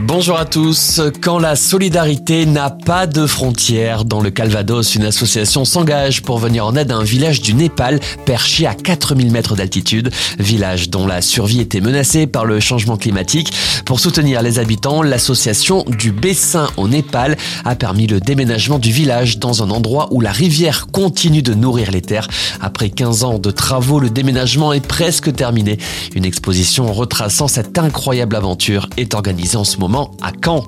Bonjour à tous. Quand la solidarité n'a pas de frontières, dans le Calvados, une association s'engage pour venir en aide à un village du Népal perché à 4000 mètres d'altitude, village dont la survie était menacée par le changement climatique. Pour soutenir les habitants, l'association du Bessin au Népal a permis le déménagement du village dans un endroit où la rivière continue de nourrir les terres. Après 15 ans de travaux, le déménagement est presque terminé. Une exposition retraçant cette incroyable aventure est organisée en ce moment moment à Caen.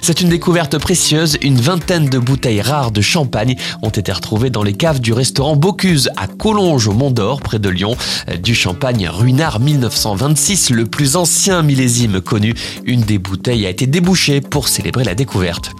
C'est une découverte précieuse. Une vingtaine de bouteilles rares de champagne ont été retrouvées dans les caves du restaurant Bocuse à Collonges au Mont d'Or, près de Lyon. Du champagne Ruinard 1926, le plus ancien millésime connu. Une des bouteilles a été débouchée pour célébrer la découverte.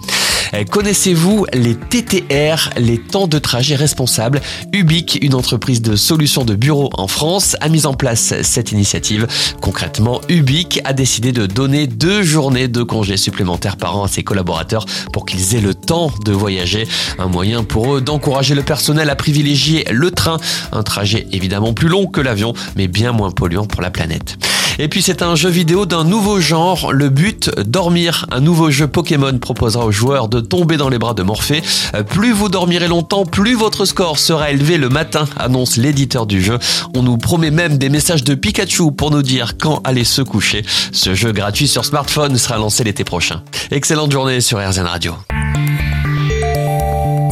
Euh, connaissez-vous les TTR, les temps de trajet responsables? Ubique, une entreprise de solutions de bureau en France, a mis en place cette initiative. Concrètement, Ubique a décidé de donner deux journées de congés supplémentaires par an à ses collaborateurs pour qu'ils aient le temps de voyager. Un moyen pour eux d'encourager le personnel à privilégier le train, un trajet évidemment plus long que l'avion, mais bien moins polluant pour la planète. Et puis c'est un jeu vidéo d'un nouveau genre, le but, dormir. Un nouveau jeu Pokémon proposera aux joueurs de tomber dans les bras de Morphée. Euh, plus vous dormirez longtemps, plus votre score sera élevé le matin, annonce l'éditeur du jeu. On nous promet même des messages de Pikachu pour nous dire quand aller se coucher. Ce jeu gratuit sur smartphone sera lancé l'été prochain. Excellente journée sur RZN Radio.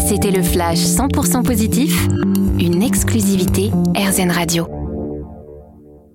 C'était le flash 100% positif, une exclusivité RZN Radio.